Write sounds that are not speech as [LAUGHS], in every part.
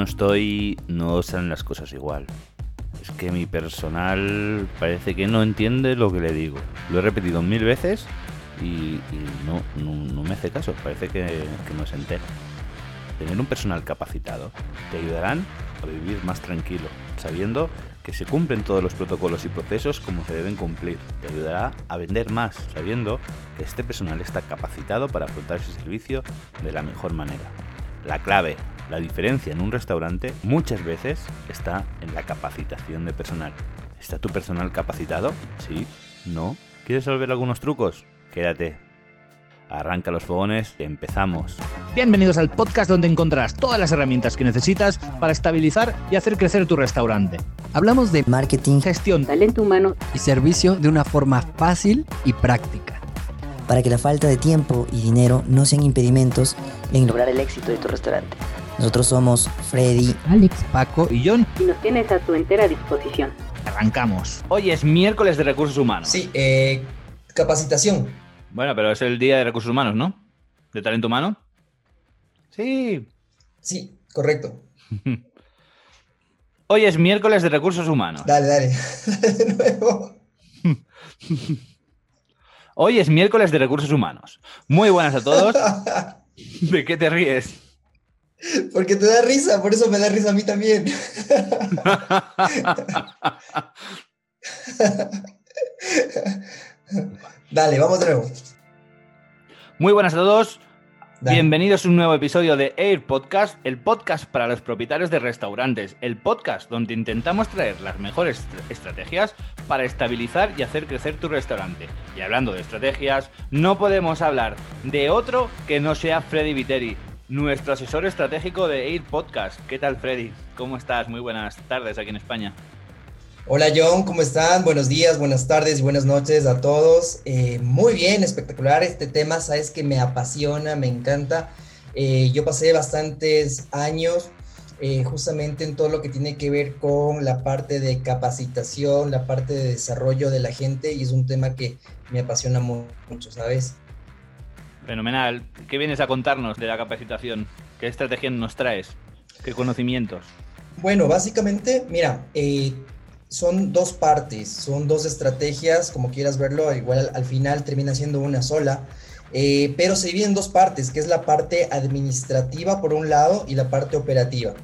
no estoy, no salen las cosas igual. Es que mi personal parece que no entiende lo que le digo. Lo he repetido mil veces y, no, me hace caso. Parece que, que no se entera. Tener un personal capacitado te ayudarán a vivir más tranquilo, sabiendo que se cumplen todos los protocolos y procesos como se deben cumplir. Te ayudará a vender más, sabiendo que este personal está capacitado para afrontar ese servicio de la mejor manera. La clave, la diferencia en un restaurante muchas veces está en la capacitación de personal. ¿Está tu personal capacitado? ¿Sí? ¿No? ¿Quieres saber algunos trucos? Quédate. Arranca los fogones, empezamos. Bienvenidos al podcast donde encontrarás todas las herramientas que necesitas para estabilizar y hacer crecer tu restaurante. Hablamos de marketing, gestión, talento humano y servicio de una forma fácil y práctica. Para que la falta de tiempo y dinero no sean impedimentos en lograr el éxito de tu restaurante. Nosotros somos Freddy, Alex, Paco y John. Y nos tienes a tu entera disposición. Arrancamos. Hoy es miércoles de recursos humanos. Sí, eh, capacitación. Bueno, pero es el día de recursos humanos, ¿no? ¿De talento humano? Sí. Sí, correcto. [LAUGHS] Hoy es miércoles de recursos humanos. Dale, dale. [LAUGHS] de nuevo. [LAUGHS] Hoy es miércoles de recursos humanos. Muy buenas a todos. ¿De qué te ríes? Porque te da risa, por eso me da risa a mí también. [LAUGHS] Dale, vamos de nuevo. Muy buenas a todos. Bienvenidos a un nuevo episodio de Air Podcast, el podcast para los propietarios de restaurantes, el podcast donde intentamos traer las mejores estrategias para estabilizar y hacer crecer tu restaurante. Y hablando de estrategias, no podemos hablar de otro que no sea Freddy Viteri, nuestro asesor estratégico de Air Podcast. ¿Qué tal, Freddy? ¿Cómo estás? Muy buenas tardes aquí en España. Hola John, ¿cómo están? Buenos días, buenas tardes y buenas noches a todos. Eh, muy bien, espectacular este tema, sabes que me apasiona, me encanta. Eh, yo pasé bastantes años eh, justamente en todo lo que tiene que ver con la parte de capacitación, la parte de desarrollo de la gente y es un tema que me apasiona mucho, ¿sabes? Fenomenal. ¿Qué vienes a contarnos de la capacitación? ¿Qué estrategia nos traes? ¿Qué conocimientos? Bueno, básicamente, mira, eh, son dos partes, son dos estrategias, como quieras verlo, igual al, final termina siendo una sola, eh, pero se divide en dos partes, que es la parte administrativa por un lado y la parte operativa.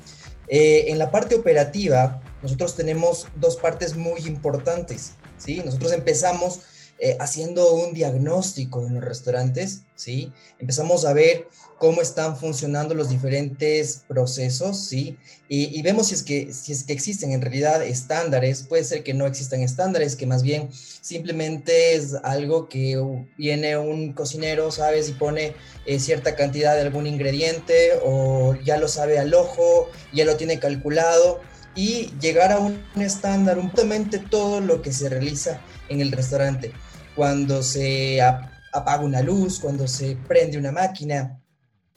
Eh, en la parte operativa, nosotros tenemos dos partes muy importantes, ¿sí? Nosotros empezamos eh, haciendo un diagnóstico en los restaurantes, ¿sí? Empezamos a ver cómo están funcionando los diferentes procesos, ¿sí? Y, vemos si es, que, si es que existen en realidad estándares, puede ser que no existan estándares, que más bien simplemente es algo que viene un cocinero, ¿sabes? Y pone eh, cierta cantidad de algún ingrediente o ya lo sabe al ojo, ya lo tiene calculado y llegar a un estándar, un todo lo que se realiza en el restaurante cuando se apaga una luz, cuando se prende una máquina,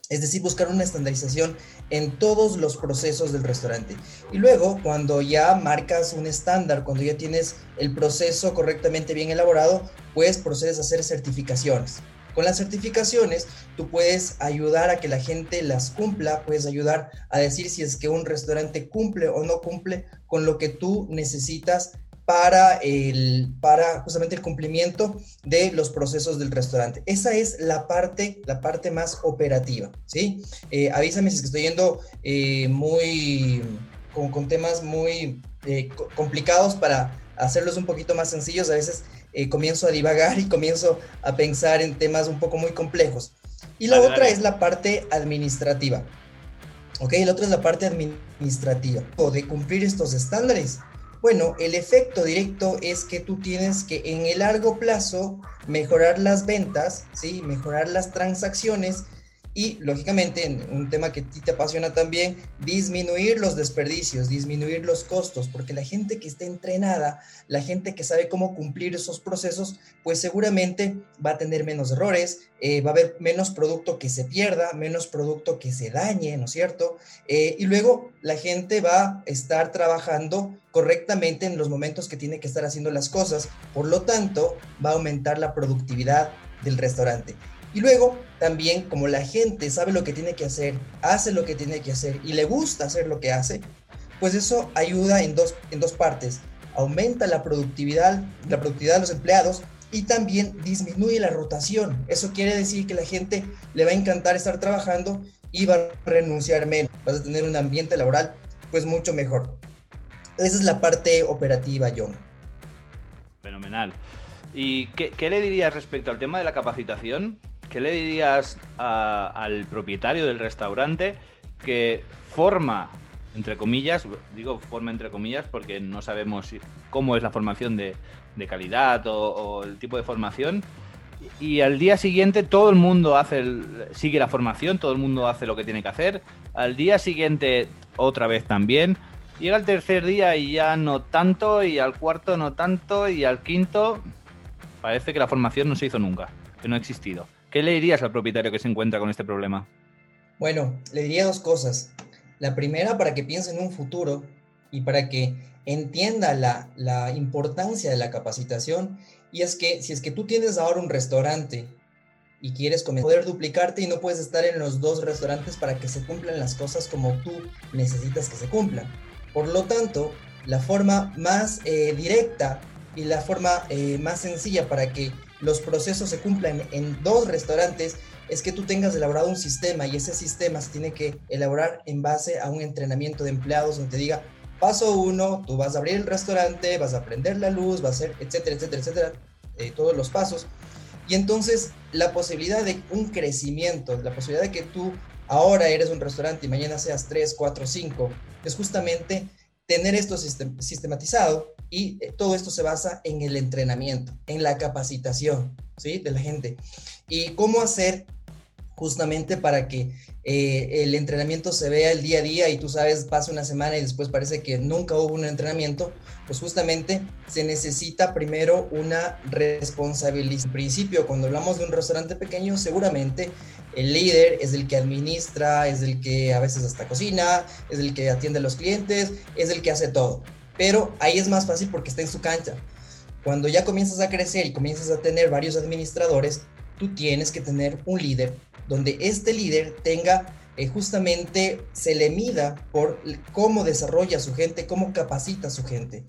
es decir, buscar una estandarización en todos los procesos del restaurante. Y luego, cuando ya marcas un estándar, cuando ya tienes el proceso correctamente bien elaborado, pues procedes a hacer certificaciones. Con las certificaciones, tú puedes ayudar a que la gente las cumpla, puedes ayudar a decir si es que un restaurante cumple o no cumple con lo que tú necesitas para, el, para justamente el cumplimiento de los procesos del restaurante. Esa es la parte, la parte más operativa, ¿sí? Eh, avísame si es que estoy yendo eh, muy, con, con, temas muy eh, complicados para hacerlos un poquito más sencillos. A veces comienzo a divagar y comienzo a pensar en temas un poco muy complejos. Y la otra es la parte administrativa. ¿Ok? La otra es la parte administrativa. O de cumplir estos estándares bueno, el efecto directo es que tú tienes que en el largo plazo mejorar las ventas, ¿sí? mejorar las transacciones y, lógicamente, en un tema que a ti te apasiona también, disminuir los desperdicios, disminuir los costos, porque la gente que está entrenada, la gente que sabe cómo cumplir esos procesos, pues seguramente va a tener menos errores, eh, va a haber menos producto que se pierda, menos producto que se dañe, ¿no es cierto? Eh, y luego la gente va a estar trabajando correctamente en los momentos que tiene que estar haciendo las cosas, por lo tanto, va a aumentar la productividad del restaurante. Y luego también como la gente sabe lo que tiene que hacer, hace lo que tiene que hacer y le gusta hacer lo que hace, pues eso ayuda en dos, en dos partes. Aumenta la productividad, la productividad de los empleados y también disminuye la rotación. Eso quiere decir que la gente le va a encantar estar trabajando y va a renunciar menos. Vas a tener un ambiente laboral pues mucho mejor. Esa es la parte operativa, John. Fenomenal. ¿Y qué, qué le dirías respecto al tema de la capacitación? ¿Qué le dirías al propietario del restaurante que forma, entre comillas, digo forma entre comillas porque no sabemos cómo es la formación de, calidad o, el tipo de formación, y al día siguiente todo el mundo hace sigue la formación, todo el mundo hace lo que tiene que hacer, al día siguiente otra vez también, llega el tercer día y ya no tanto, y al cuarto no tanto, y al quinto parece que la formación no se hizo nunca, que no ha existido. ¿Qué le dirías al propietario que se encuentra con este problema? Bueno, le diría dos cosas. La primera, para que piense en un futuro y para que entienda la, importancia de la capacitación. Y es que si es que tú tienes ahora un restaurante y quieres poder duplicarte y no puedes estar en los dos restaurantes para que se cumplan las cosas como tú necesitas que se cumplan. Por lo tanto, la forma más eh, directa y la forma eh, más sencilla para que los procesos se cumplan en dos restaurantes es que tú tengas elaborado un sistema y ese sistema se tiene que elaborar en base a un entrenamiento de empleados donde te diga, paso uno, tú vas a abrir el restaurante, vas a prender la luz, vas a hacer, etcétera, etcétera, etcétera, eh, todos los pasos. Y entonces la posibilidad de un crecimiento, la posibilidad de que tú ahora eres un restaurante y mañana seas tres, cuatro, cinco, es justamente tener esto sistematizado y eh, todo esto se basa en el entrenamiento, en la capacitación ¿sí? de la gente. Y cómo hacer justamente para que eh, el entrenamiento se vea el día a día y tú sabes, pasa una semana y después parece que nunca hubo un entrenamiento, pues justamente se necesita primero una responsabilidad. En principio, cuando hablamos de un restaurante pequeño, seguramente el líder es el que administra, es el que a veces hasta cocina, es el que atiende a los clientes, es el que hace todo. Pero ahí es más fácil porque está en su cancha. Cuando ya comienzas a crecer y comienzas a tener varios administradores, tú tienes que tener un líder donde este líder tenga eh, justamente se le mida por cómo desarrolla a su gente, cómo capacita a su gente.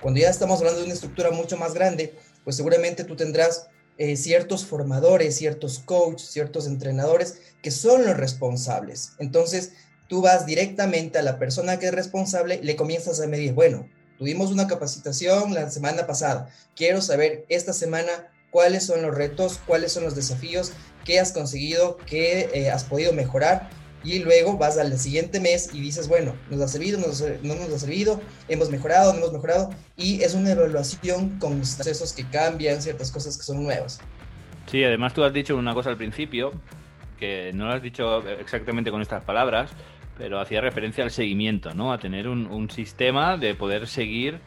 Cuando ya estamos hablando de una estructura mucho más grande, pues seguramente tú tendrás eh, ciertos formadores, ciertos coaches, ciertos entrenadores que son los responsables. Entonces, tú vas directamente a la persona que es responsable le comienzas a medir, bueno, tuvimos una capacitación la semana pasada, quiero saber esta semana cuáles son los retos, cuáles son los desafíos, qué has conseguido, qué eh, has podido mejorar y luego vas al siguiente mes y dices, bueno, nos ha servido, no nos ha servido, hemos mejorado, no hemos mejorado, y es una evaluación con procesos que cambian, ciertas cosas que son nuevas. Sí, además tú has dicho una cosa al principio, que no lo has dicho exactamente con estas palabras, pero hacía referencia al seguimiento, ¿no? A tener un, sistema de poder seguir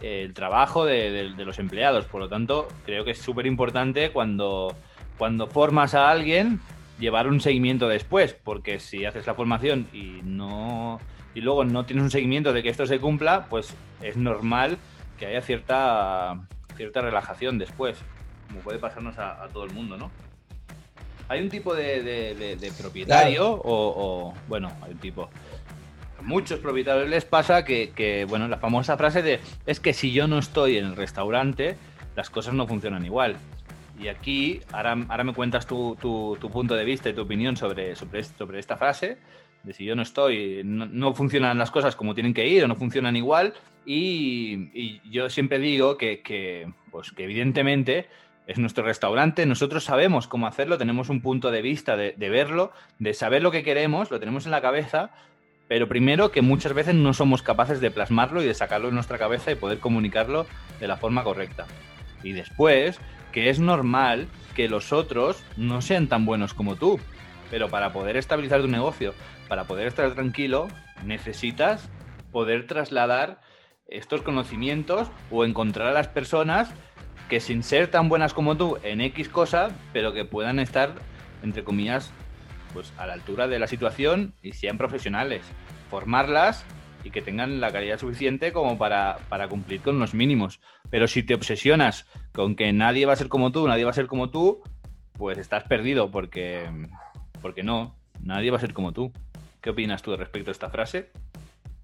el trabajo de, los empleados. Por lo tanto, creo que es súper importante cuando, cuando formas a alguien llevar un seguimiento después, porque si haces la formación y no y luego no tienes un seguimiento de que esto se cumpla, pues es normal que haya cierta cierta relajación después, como puede pasarnos a, todo el mundo, ¿no? Hay un tipo de, propietario o, bueno, hay un tipo a muchos propietarios les pasa que, que, bueno, la famosa frase de es que si yo no estoy en el restaurante, las cosas no funcionan igual. Y aquí, ahora, ahora me cuentas tu, tu, punto de vista y tu opinión sobre, sobre, sobre esta frase, de si yo no estoy, no, funcionan las cosas como tienen que ir o no funcionan igual. Y, y yo siempre digo que, que, pues, que evidentemente es nuestro restaurante, nosotros sabemos cómo hacerlo, tenemos un punto de vista de, de, verlo, de saber lo que queremos, lo tenemos en la cabeza, pero primero que muchas veces no somos capaces de plasmarlo y de sacarlo en nuestra cabeza y poder comunicarlo de la forma correcta. Y después que es normal que los otros no sean tan buenos como tú. Pero para poder estabilizar tu negocio, para poder estar tranquilo, necesitas poder trasladar estos conocimientos o encontrar a las personas que sin ser tan buenas como tú en X cosa, pero que puedan estar, entre comillas, pues a la altura de la situación y sean profesionales. Formarlas y que tengan la calidad suficiente como para, para cumplir con los mínimos. Pero si te obsesionas con que nadie va a ser como tú, nadie va a ser como tú, pues estás perdido porque, porque no, nadie va a ser como tú. ¿Qué opinas tú respecto a esta frase?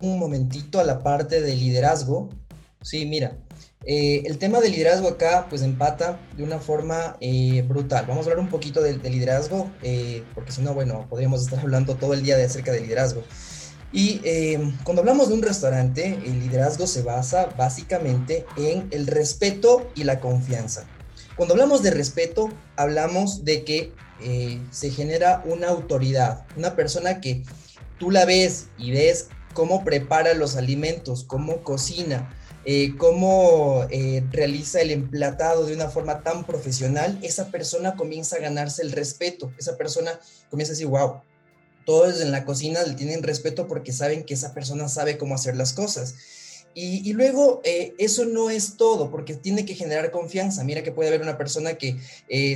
Un momentito a la parte de liderazgo. Sí, mira, eh, el tema del liderazgo acá pues empata de una forma eh, brutal. Vamos a hablar un poquito del liderazgo, eh, porque si no, bueno, podríamos [LAUGHS] estar hablando todo el día de acerca del liderazgo. Y cuando hablamos de un restaurante, el liderazgo se basa básicamente en el respeto y la confianza. Cuando hablamos de respeto, hablamos de que se genera una autoridad, una persona que tú la ves y ves cómo prepara los alimentos, cómo cocina, eh, cómo eh, realiza el emplatado de una forma tan profesional, esa persona comienza a ganarse el respeto. Esa persona comienza a decir, wow, todos en la cocina le tienen respeto porque saben que esa persona sabe cómo hacer las cosas. Y, luego eh, eso no es todo, porque tiene que generar confianza. Mira que puede haber una persona que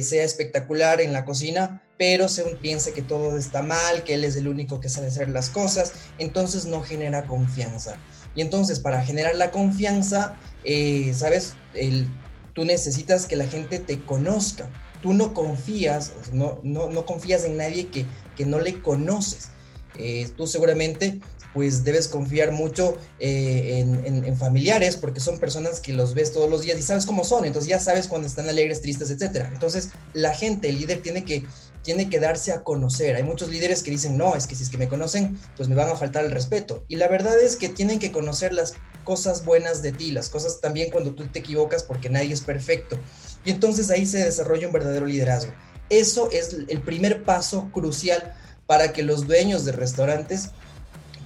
sea espectacular en la cocina, pero se piensa que todo está mal, que él es el único que sabe hacer las cosas, entonces no genera confianza. Y entonces para generar la confianza, eh, ¿sabes? El, tú necesitas que la gente te conozca. Tú no confías, no, no, no confías en nadie que, que no le conoces. Eh, tú seguramente pues debes confiar mucho eh, en, en, familiares porque son personas que los ves todos los días y sabes cómo son, entonces ya sabes cuando están alegres, tristes, etc. Entonces la gente, el líder tiene que tiene que darse a conocer. Hay muchos líderes que dicen, no, es que si es que me conocen, pues me van a faltar el respeto. Y la verdad es que tienen que conocer las cosas buenas de ti, las cosas también cuando tú te equivocas porque nadie es perfecto. Y entonces ahí se desarrolla un verdadero liderazgo. Eso es el primer paso crucial para que los dueños de restaurantes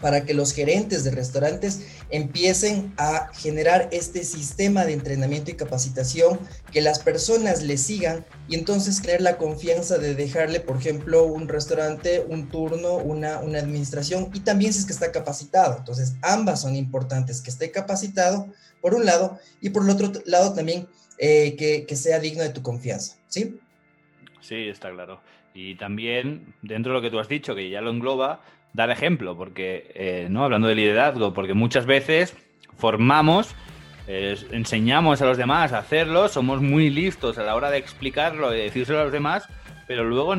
para que los gerentes de restaurantes empiecen a generar este sistema de entrenamiento y capacitación, que las personas le sigan y entonces crear la confianza de dejarle, por ejemplo, un restaurante, un turno, una, una administración y también si es que está capacitado. Entonces, ambas son importantes, que esté capacitado por un lado y por el otro lado también eh, que, que sea digno de tu confianza. ¿Sí? Sí, está claro. Y también, dentro de lo que tú has dicho, que ya lo engloba, dar ejemplo, porque, eh, ¿no? Hablando de liderazgo, porque muchas veces formamos, enseñamos a los demás a hacerlo, somos muy listos a la hora de explicarlo y decírselo a los demás, pero luego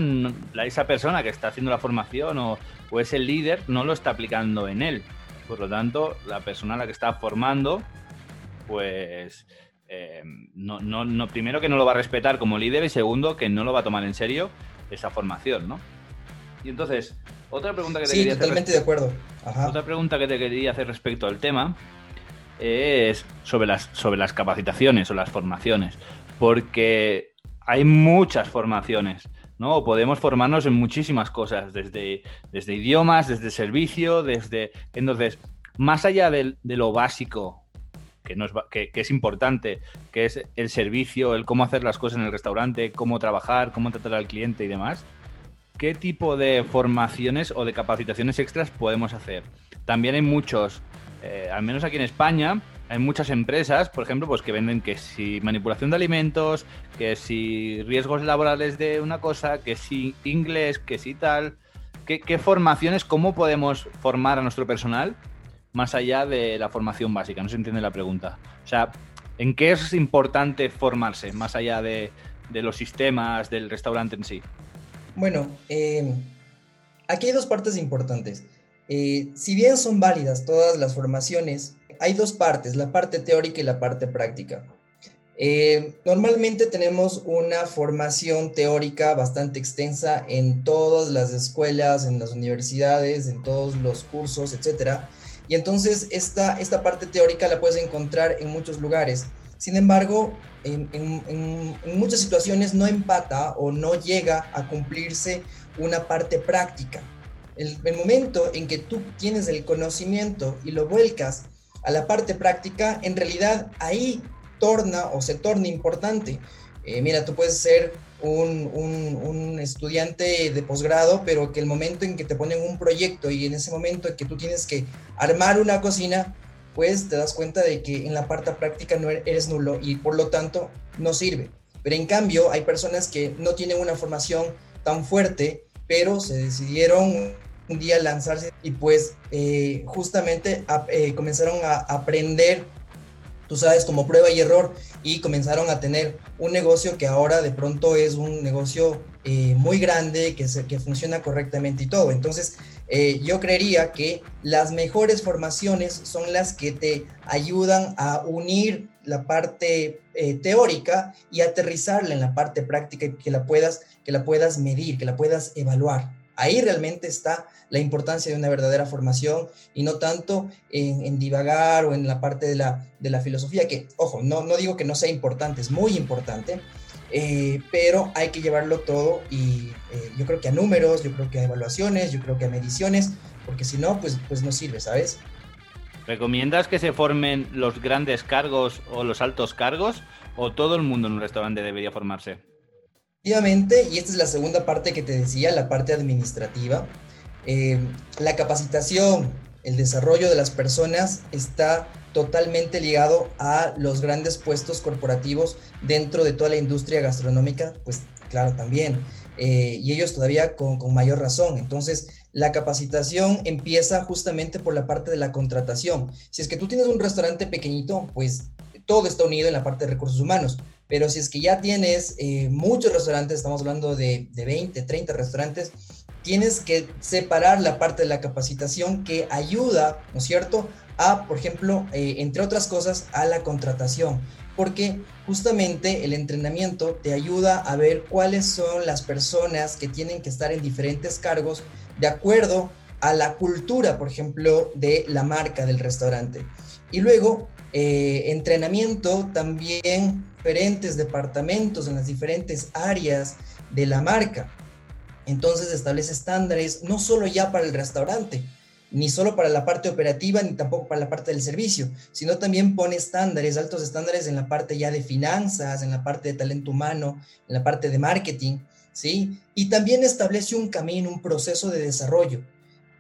esa persona que está haciendo la formación o, o es el líder no lo está aplicando en él. Por lo tanto, la persona a la que está formando, pues eh, no, no, no, primero que no lo va a respetar como líder y segundo que no lo va a tomar en serio esa formación, ¿no? Y entonces, otra pregunta que te sí, quería totalmente de acuerdo. Otra pregunta que te quería hacer respecto al tema es sobre las, sobre las capacitaciones o las formaciones, porque hay muchas formaciones, ¿no? Podemos formarnos en muchísimas cosas, desde, desde idiomas, desde servicio, desde... Entonces, más allá de, lo básico, que, no es, que, que, es importante, que es el servicio, el cómo hacer las cosas en el restaurante, cómo trabajar, cómo tratar al cliente y demás, ¿qué tipo de formaciones o de capacitaciones extras podemos hacer? También hay muchos, eh, al menos aquí en España, hay muchas empresas, por ejemplo, pues que venden que si manipulación de alimentos, que si riesgos laborales de una cosa, que si inglés, que si tal. ¿Qué, formaciones, cómo podemos formar a nuestro personal más allá de la formación básica? No se entiende la pregunta. O sea, ¿en qué es importante formarse más allá de los sistemas del restaurante en sí? Bueno, eh, aquí hay dos partes importantes. Eh, si bien son válidas todas las formaciones, hay dos partes, la parte teórica y la parte práctica. Eh, normalmente tenemos una formación teórica bastante extensa en todas las escuelas, en las universidades, en todos los cursos, etc. Y entonces esta, esta parte teórica la puedes encontrar en muchos lugares. Sin embargo, en, muchas situaciones no empata o no llega a cumplirse una parte práctica. El, momento en que tú tienes el conocimiento y lo vuelcas a la parte práctica, en realidad ahí torna o se torna importante. Eh, mira, tú puedes ser un, un, estudiante de posgrado, pero que el momento en que te ponen un proyecto y en ese momento en que tú tienes que armar una cocina, pues te das cuenta de que en la parte práctica no eres nulo y por lo tanto no sirve. Pero en cambio hay personas que no tienen una formación tan fuerte, pero se decidieron un día lanzarse y pues eh, justamente eh, comenzaron a aprender tú sabes, como prueba y error y comenzaron a tener un negocio que ahora de pronto es un negocio eh, muy grande, que, se, que funciona correctamente y todo. Entonces, eh, yo creería que las mejores formaciones son las que te ayudan a unir la parte eh, teórica y aterrizarla en la parte práctica y que la puedas, que la puedas medir, que la puedas evaluar. Ahí realmente está la importancia de una verdadera formación y no tanto en, divagar o en la parte de la, de la filosofía, que, ojo, no, no digo que no sea importante, es muy importante, eh, pero hay que llevarlo todo y eh, yo creo que a números, yo creo que a evaluaciones, yo creo que a mediciones, porque si no, pues, pues no sirve, ¿sabes? ¿Recomiendas que se formen los grandes cargos o los altos cargos o todo el mundo en un restaurante debería formarse? Efectivamente, y esta es la segunda parte que te decía, la parte administrativa. Eh, la capacitación, el desarrollo de las personas está totalmente ligado a los grandes puestos corporativos dentro de toda la industria gastronómica, pues claro, también. Eh, y ellos todavía con, con, mayor razón. Entonces, la capacitación empieza justamente por la parte de la contratación. Si es que tú tienes un restaurante pequeñito, pues todo está unido en la parte de recursos humanos. Pero si es que ya tienes eh, muchos restaurantes, estamos hablando de, de 20, 30 restaurantes, tienes que separar la parte de la capacitación que ayuda, ¿no es cierto?, a, por ejemplo, eh, entre otras cosas, a la contratación, porque justamente el entrenamiento te ayuda a ver cuáles son las personas que tienen que estar en diferentes cargos de acuerdo a la cultura, por ejemplo, de la marca del restaurante. Y luego, eh, entrenamiento también diferentes departamentos en las diferentes áreas de la marca. Entonces establece estándares no solo ya para el restaurante, ni solo para la parte operativa, ni tampoco para la parte del servicio, sino también pone estándares, altos estándares en la parte ya de finanzas, en la parte de talento humano, en la parte de marketing, ¿sí? Y también establece un camino, un proceso de desarrollo.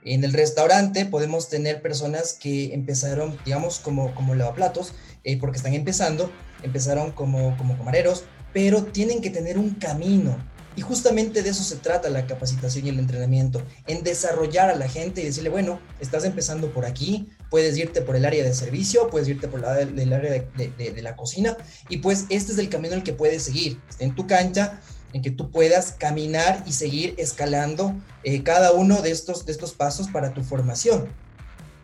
En el restaurante podemos tener personas que empezaron, digamos, como, como lavaplatos, eh, porque están empezando, empezaron como, como camareros, pero tienen que tener un camino, y justamente de eso se trata la capacitación y el entrenamiento, en desarrollar a la gente y decirle, bueno, estás empezando por aquí, puedes irte por el área de servicio, puedes irte por el área de, la cocina, y pues este es el camino en el que puedes seguir, en tu cancha, en que tú puedas caminar y seguir escalando eh, cada uno de estos, de estos pasos para tu formación.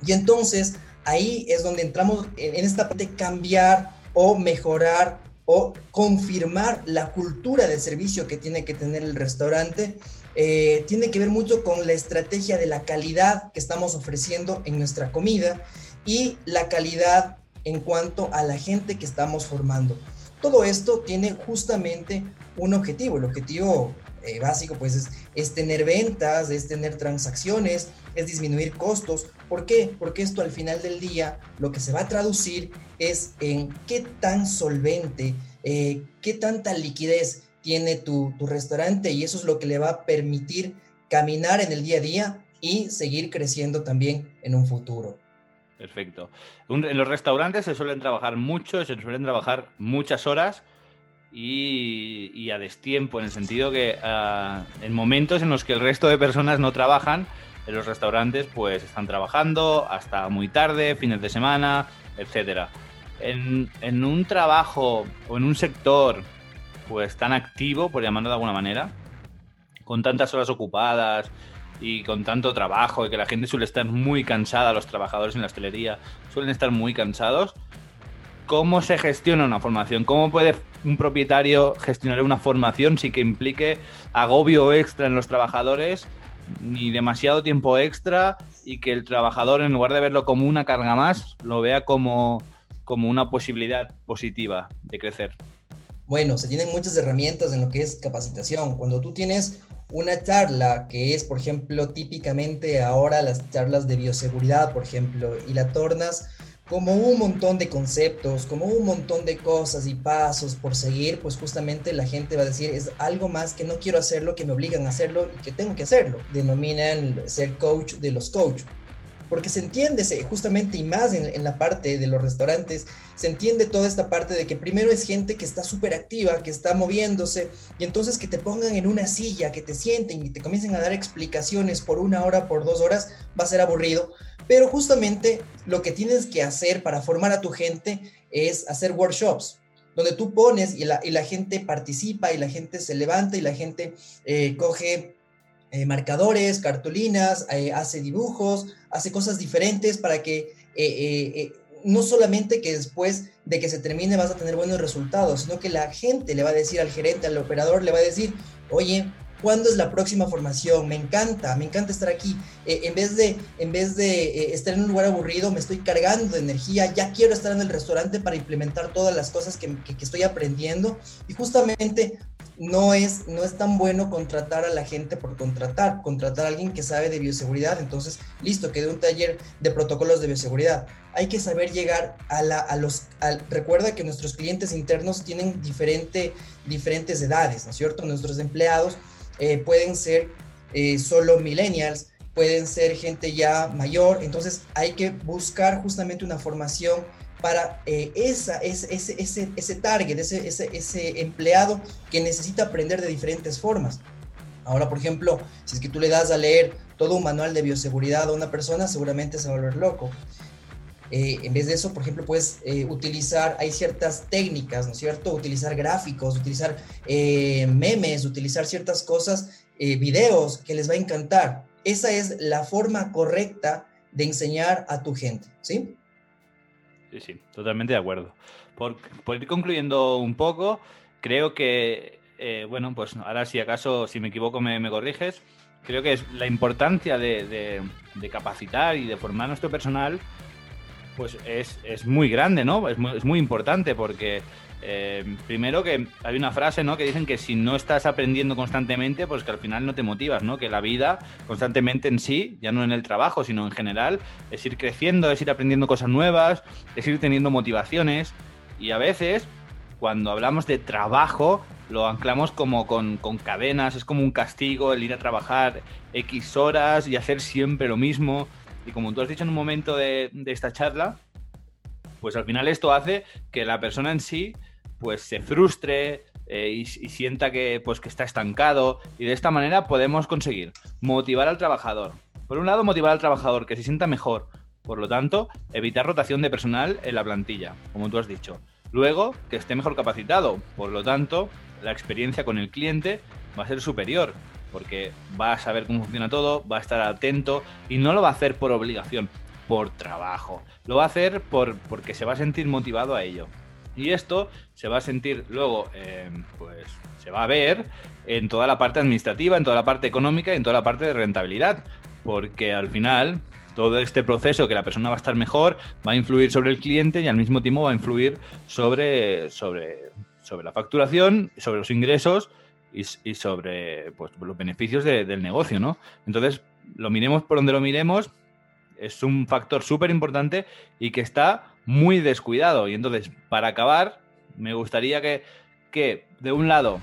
Y entonces ahí es donde entramos en, en esta parte de cambiar o mejorar o confirmar la cultura de servicio que tiene que tener el restaurante, eh, tiene que ver mucho con la estrategia de la calidad que estamos ofreciendo en nuestra comida y la calidad en cuanto a la gente que estamos formando. Todo esto tiene justamente un objetivo. El objetivo eh, básico pues es, tener ventas, es tener transacciones, es disminuir costos. ¿Por qué? Porque esto al final del día lo que se va a traducir es en qué tan solvente, eh, qué tanta liquidez tiene tu, tu restaurante y eso es lo que le va a permitir caminar en el día a día y seguir creciendo también en un futuro. Perfecto. En los restaurantes se suelen trabajar mucho, se suelen trabajar muchas horas y, a destiempo, en el sentido que uh, en momentos en los que el resto de personas no trabajan, en los restaurantes pues están trabajando hasta muy tarde, fines de semana, etcétera. En, en, un trabajo o en un sector pues tan activo, por llamarlo de alguna manera, con tantas horas ocupadas y con tanto trabajo y que la gente suele estar muy cansada, los trabajadores en la hostelería suelen estar muy cansados, ¿cómo se gestiona una formación? ¿Cómo puede un propietario gestionar una formación sin que implique agobio extra en los trabajadores ni demasiado tiempo extra y que el trabajador, en lugar de verlo como una carga más, lo vea como, como una posibilidad positiva de crecer? Bueno, se tienen muchas herramientas en lo que es capacitación. Cuando tú tienes una charla que es, por ejemplo, típicamente ahora las charlas de bioseguridad, por ejemplo, y la tornas como un montón de conceptos, como un montón de cosas y pasos por seguir, pues justamente la gente va a decir, es algo más que no quiero hacerlo, que me obligan a hacerlo y que tengo que hacerlo. Denominan ser coach de los coach. Porque se entiende justamente y más en, en la parte de los restaurantes, se entiende toda esta parte de que primero es gente que está súper activa, que está moviéndose, y entonces que te pongan en una silla, que te sienten y te comiencen a dar explicaciones por una hora, por dos horas, va a ser aburrido pero justamente lo que tienes que hacer para formar a tu gente es hacer workshops, donde tú pones y la, gente participa y la gente se levanta y la gente eh, coge eh, marcadores, cartulinas, eh, hace dibujos, hace cosas diferentes para que no solamente que después de que se termine vas a tener buenos resultados, sino que la gente le va a decir al gerente, al operador, le va a decir, oye, ¿Cuándo es la próxima formación? Me encanta, me encanta estar aquí. Eh, en vez de, en vez de eh, estar en un lugar aburrido, me estoy cargando de energía. Ya quiero estar en el restaurante para implementar todas las cosas que, que, estoy aprendiendo. Y justamente no es, no es tan bueno contratar a la gente por contratar, contratar a alguien que sabe de bioseguridad. Entonces, listo, quedé un taller de protocolos de bioseguridad. Hay que saber llegar a, la, a los... recuerda que nuestros clientes internos tienen diferente, diferentes edades, ¿no es cierto? Nuestros empleados eh, pueden ser eh, solo millennials, pueden ser gente ya mayor, entonces hay que buscar justamente una formación para eh, esa, ese, ese, ese, target, ese, ese, ese empleado que necesita aprender de diferentes formas. Ahora, por ejemplo, si es que tú le das a leer todo un manual de bioseguridad a una persona, seguramente se va a volver loco. Eh, en vez de eso, por ejemplo, puedes eh, utilizar, hay ciertas técnicas, ¿no es cierto? Utilizar gráficos, utilizar eh, memes, utilizar ciertas cosas, videos que les va a encantar. Esa es la forma correcta de enseñar a tu gente, ¿sí? Sí, sí, totalmente de acuerdo. Por, ir concluyendo un poco, creo que, bueno, pues ahora si acaso, si me equivoco, me, corriges. Creo que es la importancia de, de capacitar y de formar nuestro personal pues es, muy grande, ¿no? Es muy, importante porque eh, primero que hay una frase, ¿no? Que dicen que si no estás aprendiendo constantemente, pues que al final no te motivas, ¿no? Que la vida constantemente en sí, ya no en el trabajo, sino en general, es ir creciendo, es ir aprendiendo cosas nuevas, es ir teniendo motivaciones y a veces cuando hablamos de trabajo lo anclamos como con, con cadenas, es como un castigo el ir a trabajar X horas y hacer siempre lo mismo. Y como tú has dicho en un momento de, esta charla, pues al final esto hace que la persona en sí pues se frustre eh, y, sienta que, pues, que está estancado y de esta manera podemos conseguir motivar al trabajador. Por un lado, motivar al trabajador que se sienta mejor, por lo tanto, evitar rotación de personal en la plantilla, como tú has dicho. Luego, que esté mejor capacitado, por lo tanto, la experiencia con el cliente va a ser superior porque va a saber cómo funciona todo, va a estar atento y no lo va a hacer por obligación, por trabajo. Lo va a hacer por, porque se va a sentir motivado a ello. Y esto se va a sentir luego, eh, pues se va a ver en toda la parte administrativa, en toda la parte económica y en toda la parte de rentabilidad. Porque al final, todo este proceso que la persona va a estar mejor va a influir sobre el cliente y al mismo tiempo va a influir sobre, sobre, sobre la facturación, sobre los ingresos y, sobre pues, los beneficios del negocio, ¿no? Entonces, lo miremos por donde lo miremos, es un factor súper importante y que está muy descuidado. Y entonces, para acabar, me gustaría que, que, de un lado,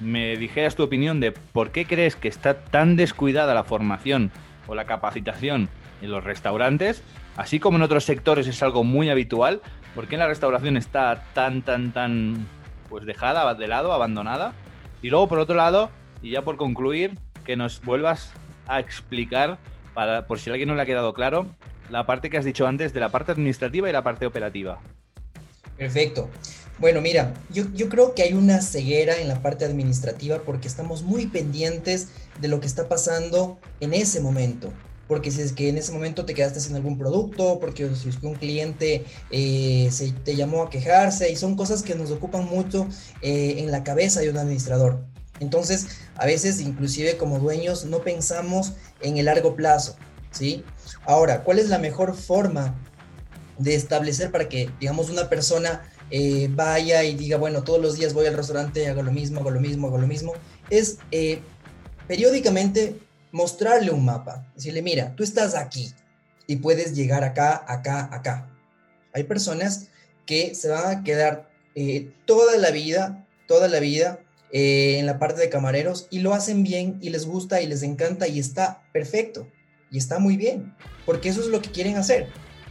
me dijeras tu opinión de por qué crees que está tan descuidada la formación o la capacitación en los restaurantes, así como en otros sectores es algo muy habitual, ¿por qué en la restauración está tan, tan, tan, pues dejada, de lado, abandonada? Y luego, por otro lado, y ya por concluir, que nos vuelvas a explicar, para, por si a alguien no le ha quedado claro, la parte que has dicho antes de la parte administrativa y la parte operativa. Perfecto. Bueno, mira, yo, yo, creo que hay una ceguera en la parte administrativa porque estamos muy pendientes de lo que está pasando en ese momento. Porque si es que en ese momento te quedaste sin algún producto, porque si es que un cliente eh, se, te llamó a quejarse, y son cosas que nos ocupan mucho eh, en la cabeza de un administrador. Entonces, a veces, inclusive como dueños, no pensamos en el largo plazo, ¿sí? Ahora, ¿cuál es la mejor forma de establecer para que, digamos, una persona eh, vaya y diga, bueno, todos los días voy al restaurante, hago lo mismo, hago lo mismo, hago lo mismo? Es periódicamente mostrarle un mapa, decirle, mira, tú estás aquí y puedes llegar acá, acá, acá. Hay personas que se van a quedar eh, toda la vida, toda la vida eh, en la parte de camareros y lo hacen bien y les gusta y les encanta y está perfecto y está muy bien, porque eso es lo que quieren hacer,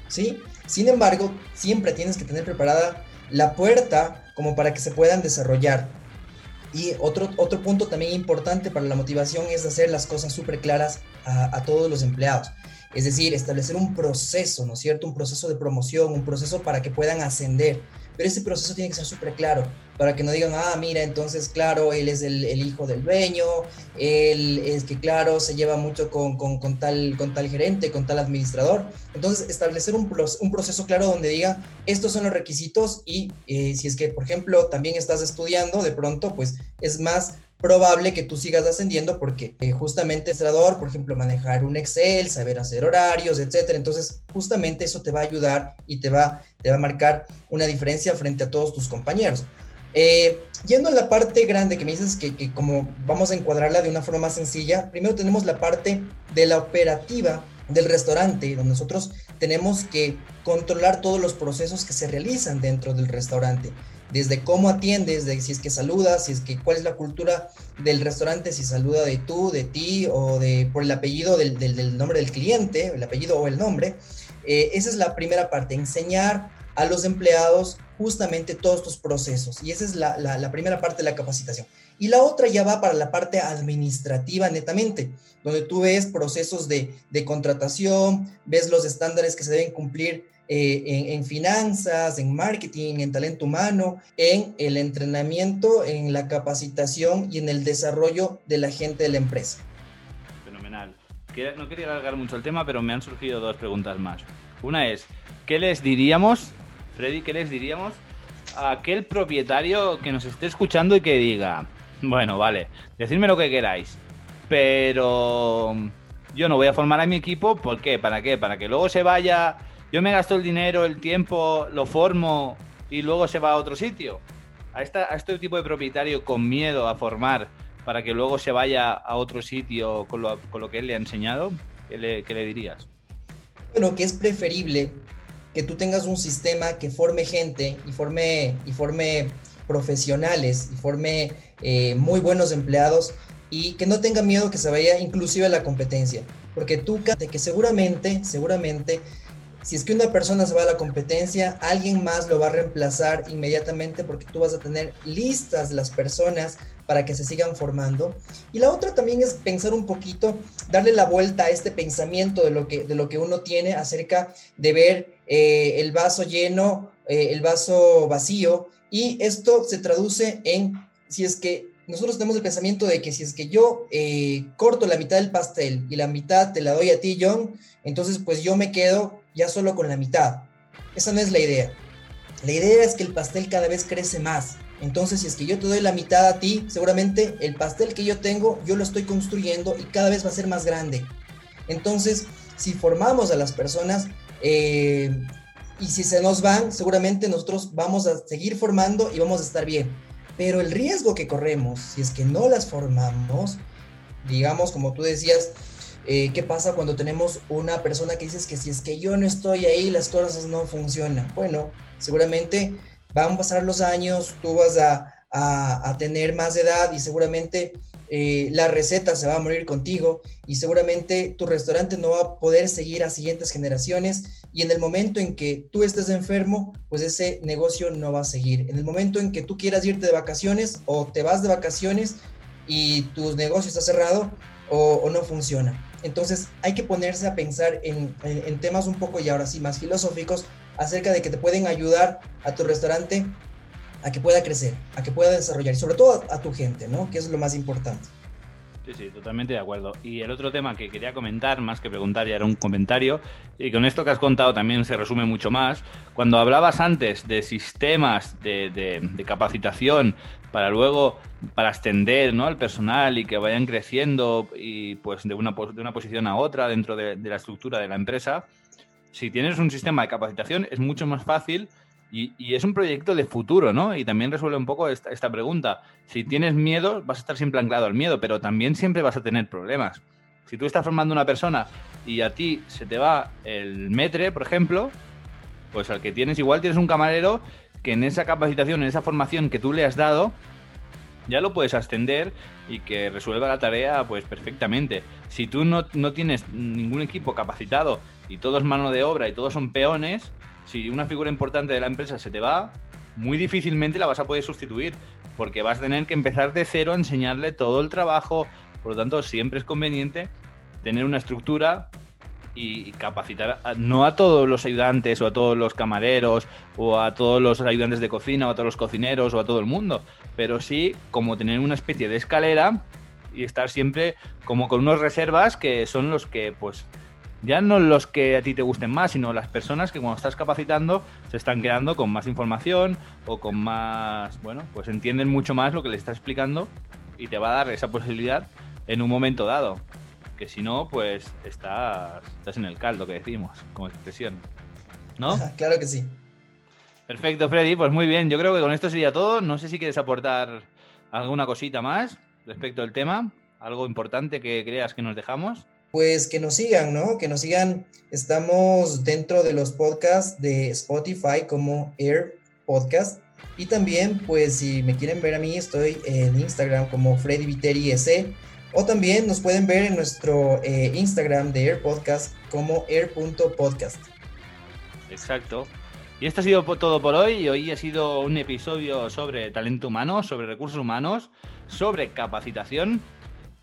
¿sí? Sin embargo, siempre tienes que tener preparada la puerta como para que se puedan desarrollar. Y otro, otro punto también importante para la motivación es hacer las cosas súper claras a, a todos los empleados. Es decir, establecer un proceso, ¿no es cierto? Un proceso de promoción, un proceso para que puedan ascender. Pero ese proceso tiene que ser súper claro, para que no digan, ah, mira, entonces, claro, él es el, hijo del dueño, él es que, claro, se lleva mucho con, con, tal, con tal gerente, con tal administrador. Entonces, establecer un, un proceso claro donde diga, estos son los requisitos y eh, si es que, por ejemplo, también estás estudiando, de pronto, pues es más probable que tú sigas ascendiendo porque eh, justamente administrador, por ejemplo, manejar un Excel, saber hacer horarios, etcétera. Entonces, justamente eso te va a ayudar y te va, te va a marcar una diferencia frente a todos tus compañeros. Eh, yendo a la parte grande que me dices que, que, como vamos a encuadrarla de una forma más sencilla, primero tenemos la parte de la operativa del restaurante, donde nosotros tenemos que controlar todos los procesos que se realizan dentro del restaurante desde cómo atiendes, de si es que saludas, si es que cuál es la cultura del restaurante, si saluda de tú, de ti o de por el apellido del, nombre del cliente, el apellido o el nombre. Eh, esa es la primera parte, enseñar a los empleados justamente todos estos procesos. Y esa es la, primera parte de la capacitación. Y la otra ya va para la parte administrativa netamente, donde tú ves procesos de contratación, ves los estándares que se deben cumplir eh, en, finanzas, en marketing, en talento humano, en el entrenamiento, en la capacitación y en el desarrollo de la gente de la empresa. Fenomenal. No quería alargar mucho el tema, pero me han surgido dos preguntas más. Una es, ¿qué les diríamos, Freddy, qué les diríamos a aquel propietario que nos esté escuchando y que diga, bueno, vale, decidme lo que queráis, pero yo no voy a formar a mi equipo, ¿por qué? ¿Para qué? Para que luego se vaya yo me gasto el dinero, el tiempo, lo formo y luego se va a otro sitio. A, esta, este tipo de propietario con miedo a formar para que luego se vaya a otro sitio con lo, que él le ha enseñado, ¿qué le, le dirías? Bueno, que es preferible que tú tengas un sistema que forme gente y forme, y forme profesionales y forme eh, muy buenos empleados y que no tenga miedo que se vaya inclusive a la competencia. Porque tú, de que seguramente, seguramente si es que una persona se va a la competencia, alguien más lo va a reemplazar inmediatamente porque tú vas a tener listas las personas para que se sigan formando. Y la otra también es pensar un poquito, darle la vuelta a este pensamiento de lo que, de lo que uno tiene acerca de ver eh, el vaso lleno, eh, el vaso vacío. Y esto se traduce en, si es que nosotros tenemos el pensamiento de que si es que yo eh, corto la mitad del pastel y la mitad te la doy a ti, John, entonces pues yo me quedo ya solo con la mitad. Esa no es la idea. La idea es que el pastel cada vez crece más. Entonces, si es que yo te doy la mitad a ti, seguramente el pastel que yo tengo, yo lo estoy construyendo y cada vez va a ser más grande. Entonces, si formamos a las personas eh, y si se nos van, seguramente nosotros vamos a seguir formando y vamos a estar bien. Pero el riesgo que corremos, si es que no las formamos, digamos, como tú decías, eh, ¿Qué pasa cuando tenemos una persona que dices que si es que yo no estoy ahí, las cosas no funcionan? Bueno, seguramente van a pasar los años, tú vas a, a, tener más edad y seguramente eh, la receta se va a morir contigo y seguramente tu restaurante no va a poder seguir a siguientes generaciones y en el momento en que tú estés enfermo, pues ese negocio no va a seguir. En el momento en que tú quieras irte de vacaciones o te vas de vacaciones y tu negocio está cerrado o, o no funciona. Entonces hay que ponerse a pensar en, temas un poco y ahora sí más filosóficos acerca de que te pueden ayudar a tu restaurante a que pueda crecer, a que pueda desarrollar y sobre todo a, tu gente, ¿no? Que es lo más importante. Sí, sí, totalmente de acuerdo. Y el otro tema que quería comentar, más que preguntar, ya era un comentario, y con esto que has contado también se resume mucho más. Cuando hablabas antes de sistemas de, de capacitación para luego, para extender ¿no? al personal y que vayan creciendo y pues de una, de una posición a otra dentro de, la estructura de la empresa. Si tienes un sistema de capacitación es mucho más fácil y, es un proyecto de futuro, ¿no? Y también resuelve un poco esta, esta pregunta. Si tienes miedo, vas a estar siempre anclado al miedo, pero también siempre vas a tener problemas. Si tú estás formando una persona y a ti se te va el metre, por ejemplo, pues al que tienes igual tienes un camarero que en esa capacitación, en esa formación que tú le has dado, ya lo puedes ascender y que resuelva la tarea pues perfectamente. Si tú no, tienes ningún equipo capacitado y todo es mano de obra y todos son peones, si una figura importante de la empresa se te va, muy difícilmente la vas a poder sustituir, porque vas a tener que empezar de cero a enseñarle todo el trabajo, por lo tanto siempre es conveniente tener una estructura y capacitar no a todos los ayudantes o a todos los camareros o a todos los ayudantes de cocina o a todos los cocineros o a todo el mundo, pero sí como tener una especie de escalera y estar siempre como con unos reservas que son los que pues ya no los que a ti te gusten más, sino las personas que cuando estás capacitando se están quedando con más información o con más, bueno, pues entienden mucho más lo que le estás explicando y te va a dar esa posibilidad en un momento dado. Que si no, pues estás, estás en el caldo que decimos, como expresión. ¿No? [LAUGHS] claro que sí. Perfecto, Freddy, pues muy bien. Yo creo que con esto sería todo. No sé si quieres aportar alguna cosita más respecto al tema, algo importante que creas que nos dejamos pues que nos sigan, ¿no? Que nos sigan. Estamos dentro de los podcasts de Spotify como Air Podcast. Y también, pues si me quieren ver a mí, estoy en Instagram como Freddy Viteri S. O también nos pueden ver en nuestro eh, Instagram de Air Podcast como air.podcast. Exacto. Y esto ha sido todo por hoy. Hoy ha sido un episodio sobre talento humano, sobre recursos humanos, sobre capacitación.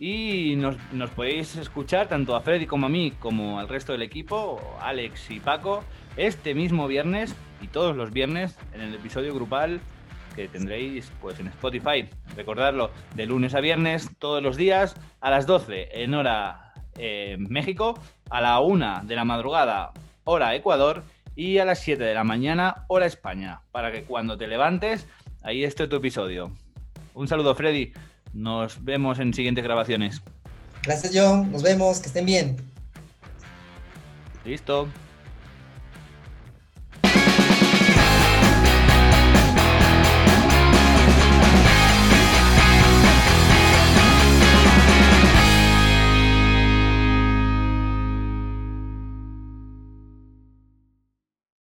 Y nos, podéis escuchar tanto a Freddy como a mí, como al resto del equipo, Alex y Paco, este mismo viernes y todos los viernes en el episodio grupal que tendréis pues en Spotify. Recordarlo, de lunes a viernes, todos los días, a las 12 en hora eh, México, a la 1 de la madrugada, hora Ecuador, y a las 7 de la mañana, hora España, para que cuando te levantes, ahí esté tu episodio. Un saludo, Freddy. Nos vemos en siguientes grabaciones. Gracias, John. Nos vemos. Que estén bien. Listo.